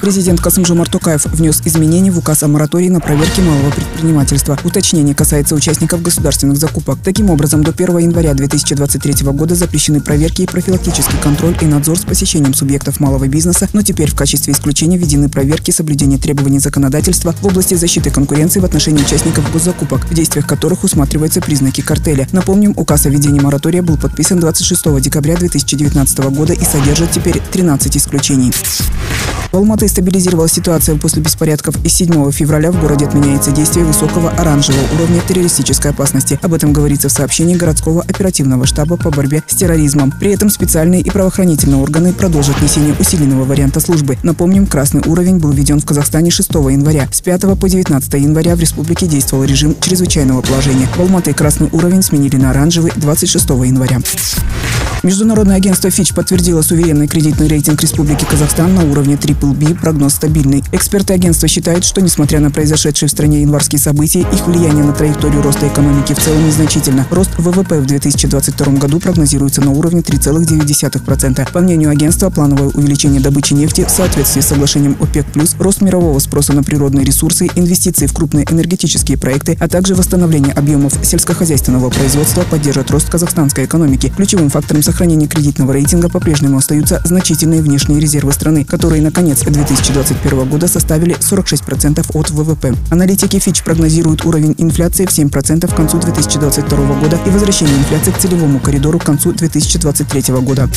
Президент Касымжомар Токаев внес изменения в указ о моратории на проверки малого предпринимательства. Уточнение касается участников государственных закупок. Таким образом, до 1 января 2023 года запрещены проверки и профилактический контроль и надзор с посещением субъектов малого бизнеса, но теперь в качестве исключения введены проверки соблюдения требований законодательства в области защиты конкуренции в отношении участников госзакупок, в действиях которых усматриваются признаки картеля. Напомним, указ о введении моратория был подписан 26 декабря 2019 года и содержит теперь 13 исключений. В Алматы стабилизировалась ситуация после беспорядков и 7 февраля в городе отменяется действие высокого оранжевого уровня террористической опасности. Об этом говорится в сообщении городского оперативного штаба по борьбе с терроризмом. При этом специальные и правоохранительные органы продолжат несение усиленного варианта службы. Напомним, красный уровень был введен в Казахстане 6 января. С 5 по 19 января в республике действовал режим чрезвычайного положения. В Алматы красный уровень сменили на оранжевый 26 января. Международное агентство Fitch подтвердило суверенный кредитный рейтинг Республики Казахстан на уровне BBB, прогноз стабильный. Эксперты агентства считают, что несмотря на произошедшие в стране январские события, их влияние на траекторию роста экономики в целом незначительно. Рост ВВП в 2022 году прогнозируется на уровне 3,9%. По мнению агентства, плановое увеличение добычи нефти в соответствии с соглашением ОПЕК+, рост мирового спроса на природные ресурсы, инвестиции в крупные энергетические проекты, а также восстановление объемов сельскохозяйственного производства поддержат рост казахстанской экономики. Ключевым фактором сохранения кредитного рейтинга по-прежнему остаются значительные внешние резервы страны, которые на конец 2021 года составили 46% от ВВП. Аналитики Fitch прогнозируют уровень инфляции в 7% к концу 2022 года и возвращение инфляции к целевому коридору к концу 2023 года.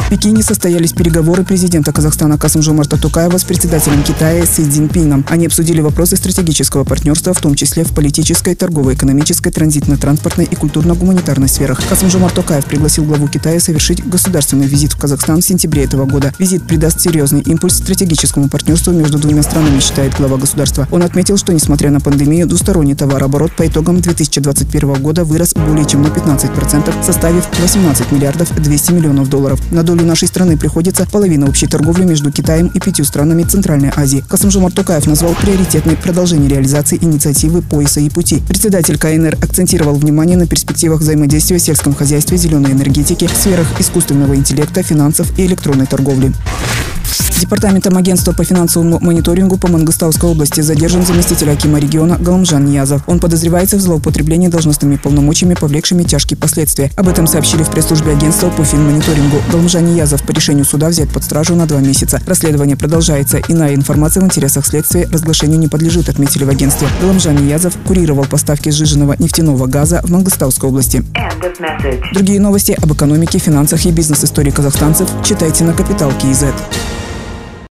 В Пекине состоялись переговоры президента Казахстана Касым-Жомарта Тукаева с председателем Китая Си Цзиньпином. Они обсудили вопросы стратегического партнерства, в том числе в политической, торгово-экономической, транзитно-транспортной и культурно-гуманитарной сферах. Касым-Жомарт Тукаев пригласил главу Китая совершить государственный визит в Казахстан в сентябре этого года. Визит придаст серьезный импульс стратегическому партнерству между двумя странами, считает глава государства. Он отметил, что несмотря на пандемию, двусторонний товарооборот по итогам 2021 года вырос более чем на 15%, составив 18 миллиардов 200 миллионов долларов. На долю нашей страны приходится половина общей торговли между Китаем и пятью странами Центральной Азии. Касымжомар Токаев назвал приоритетной продолжение реализации инициативы «Пояса и пути». Председатель КНР акцентировал внимание на перспективах взаимодействия в сельском хозяйстве, зеленой энергетике, в сферах искусственного интеллекта, финансов и электронной торговли. Департаментом агентства по финансовому мониторингу по Мангостауской области задержан заместитель Акима региона Галамжан Ниязов. Он подозревается в злоупотреблении должностными полномочиями, повлекшими тяжкие последствия. Об этом сообщили в пресс-службе агентства по финмониторингу. Галамжан Ниязов по решению суда взят под стражу на два месяца. Расследование продолжается. Иная информация в интересах следствия разглашению не подлежит, отметили в агентстве. Галамжан Ниязов курировал поставки сжиженного нефтяного газа в Мангостауской области. Другие новости об экономике, финансах и бизнес-истории казахстанцев читайте на Капитал Киезет.